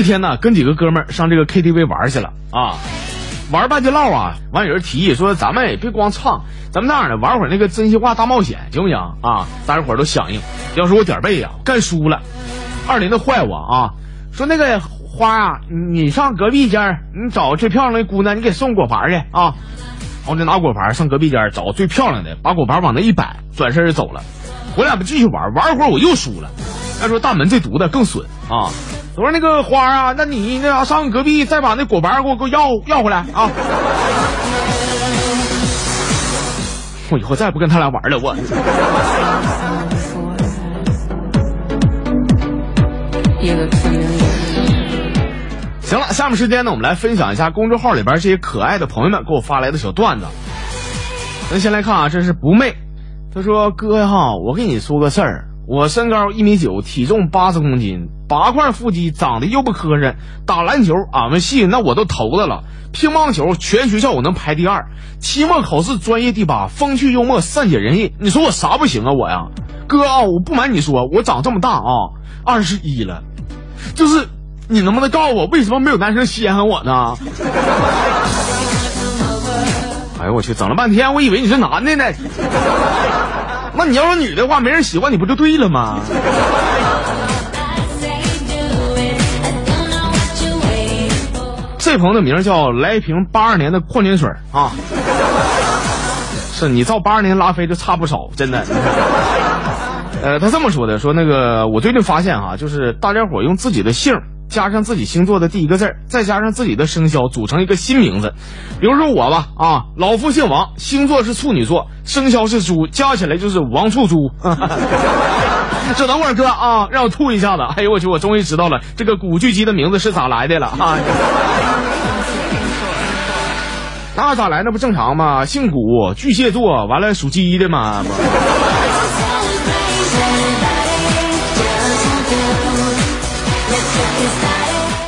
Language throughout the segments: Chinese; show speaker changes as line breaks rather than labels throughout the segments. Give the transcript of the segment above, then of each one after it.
那天呢，跟几个哥们儿上这个 KTV 玩去了啊，玩半截唠啊，完有人提议说，咱们也别光唱，咱们那样的玩会儿那个真心话大冒险，行不行啊？大家伙儿都响应。要是我点儿背呀，干输了，二林子坏我啊，说那个花啊，你上隔壁间儿，你找最漂亮的姑娘，你给送果盘去啊。我就拿果盘上隔壁间找最漂亮的，把果盘往那一摆，转身就走了。我俩不继续玩，玩会儿我又输了。再说大门这犊子更损啊！我说那个花啊，那你那啥上隔壁再把那果盘给我给我要要回来啊！我以后再也不跟他俩玩了，我。行了，下面时间呢，我们来分享一下公众号里边这些可爱的朋友们给我发来的小段子。咱先来看啊，这是不媚，他说：“哥呀，我跟你说个事儿，我身高一米九，体重八十公斤，八块腹肌，长得又不磕碜。打篮球，俺们系那我都头子了；乒乓球，全学校我能排第二；期末考试专业第八，风趣幽默，善解人意。你说我啥不行啊？我呀，哥啊，我不瞒你说，我长这么大啊，二十一了，就是。”你能不能告诉我，为什么没有男生稀罕我呢？哎呦我去，整了半天，我以为你是男的呢。那你要是女的话，没人喜欢你不就对了吗？这朋友的名叫来一瓶八二年的矿泉水啊。是你照八二年拉菲就差不少，真的。呃，他这么说的，说那个我最近发现哈，就是大家伙用自己的姓。加上自己星座的第一个字儿，再加上自己的生肖，组成一个新名字。比如说我吧，啊，老夫姓王，星座是处女座，生肖是猪，加起来就是王处猪。这等会儿哥啊，让我吐一下子。哎呦我去，我终于知道了这个古巨基的名字是咋来的了啊！那咋来？那不正常吗？姓古，巨蟹座，完了属鸡的嘛。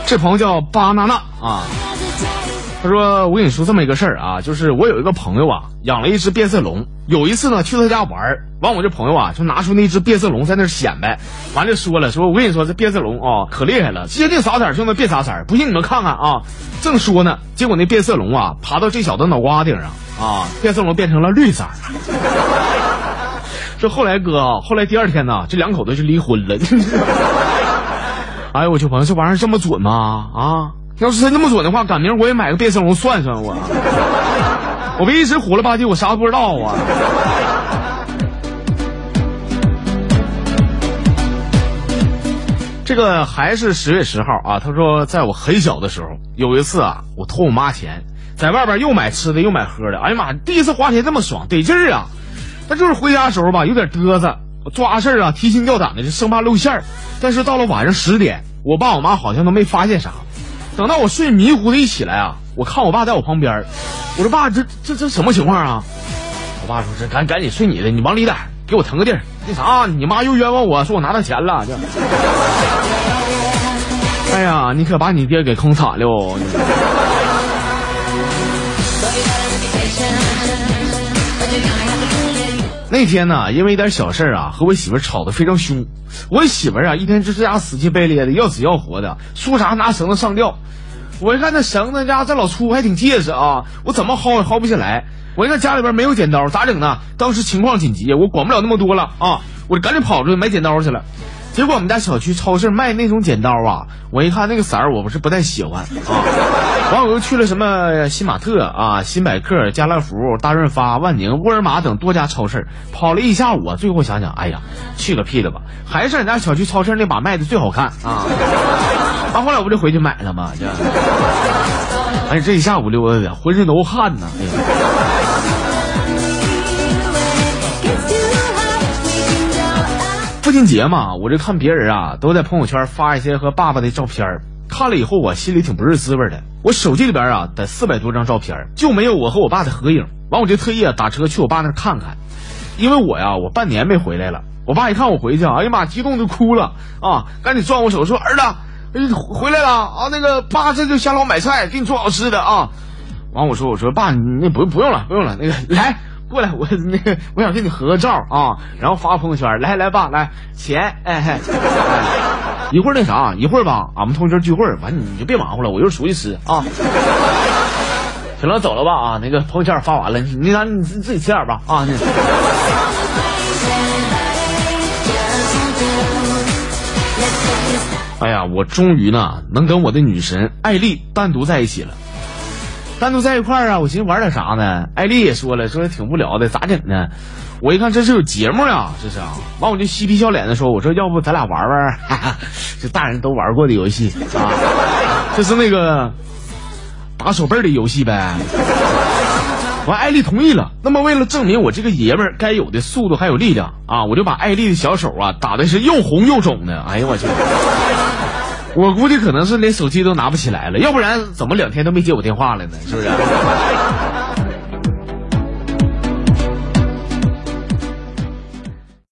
这朋友叫巴娜娜啊，他说：“我跟你说这么一个事儿啊，就是我有一个朋友啊，养了一只变色龙。有一次呢，去他家玩儿，完我这朋友啊，就拿出那只变色龙在那显摆，完了说了，说我跟你说这变色龙啊可厉害了，接近啥色就能变啥色，不信你们看看啊。正说呢，结果那变色龙啊爬到这小子脑瓜顶上啊，变色龙变成了绿色。这后来哥，后来第二天呢，这两口子就离婚了。”哎呦我去，朋友，这玩意儿这么准吗？啊，要是真那么准的话，赶明儿我也买个变色龙算算我。我别一直虎了吧唧，我啥都不知道啊。这个还是十月十号啊，他说，在我很小的时候，有一次啊，我偷我妈钱，在外边又买吃的又买喝的。哎呀妈，第一次花钱这么爽，得劲儿啊！但就是回家的时候吧，有点嘚瑟。我抓事儿啊，提心吊胆的，就生怕露馅儿。但是到了晚上十点，我爸我妈好像都没发现啥。等到我睡迷糊的一起来啊，我看我爸在我旁边，我说爸，这这这什么情况啊？我爸说这赶赶紧睡你的，你往里点，给我腾个地儿。那啥，你妈又冤枉我说我拿他钱了。哎呀，你可把你爹给坑惨了那天呢，因为一点小事儿啊，和我媳妇吵得非常凶。我媳妇啊，一天就这家死气白咧的，要死要活的，说啥拿绳子上吊。我一看那绳子家这老粗，还挺结实啊，我怎么薅也薅不下来。我一看家里边没有剪刀，咋整呢？当时情况紧急，我管不了那么多了啊，我就赶紧跑出去买剪刀去了。结果我们家小区超市卖那种剪刀啊，我一看那个色儿，我不是不太喜欢啊。完我又去了什么新玛特啊、新百客、家乐福、大润发、万宁、沃尔玛等多家超市，跑了一下午，最后想想，哎呀，去个屁的吧，还是俺家小区超市那把卖的最好看啊。完后来我不就回去买了吗？这，哎，这一下午溜达的，浑身都汗呢。哎呀。父亲节嘛，我这看别人啊都在朋友圈发一些和爸爸的照片看了以后我心里挺不是滋味的。我手机里边啊得四百多张照片，就没有我和我爸的合影。完我就特意打车去我爸那看看，因为我呀我半年没回来了。我爸一看我回去，哎呀妈，激动的哭了啊，赶紧攥我手说儿子，回来了啊，那个爸这就下楼买菜，给你做好吃的啊。完我说我说爸，你那不不用了不用了，那个来。过来，我那个我想跟你合个照啊，然后发朋友圈。来来，爸，来钱，哎嘿，一会儿那啥，一会儿吧，俺们同学聚会，完你就别忙活了，我一会出去吃啊。行了，走了吧啊，那个朋友圈发完了，你那你自己吃点吧啊。哎呀，我终于呢能跟我的女神艾丽单独在一起了。单独在一块儿啊，我寻思玩点啥呢？艾丽也说了，说挺无聊的，咋整呢？我一看这是有节目呀，这是啊。完我就嬉皮笑脸的说，我说要不咱俩玩玩，哈哈，就大人都玩过的游戏啊，这是那个打手背的游戏呗。完，艾丽同意了。那么为了证明我这个爷们儿该有的速度还有力量啊，我就把艾丽的小手啊打的是又红又肿的。哎呀我去！我估计可能是连手机都拿不起来了，要不然怎么两天都没接我电话了呢？是不是？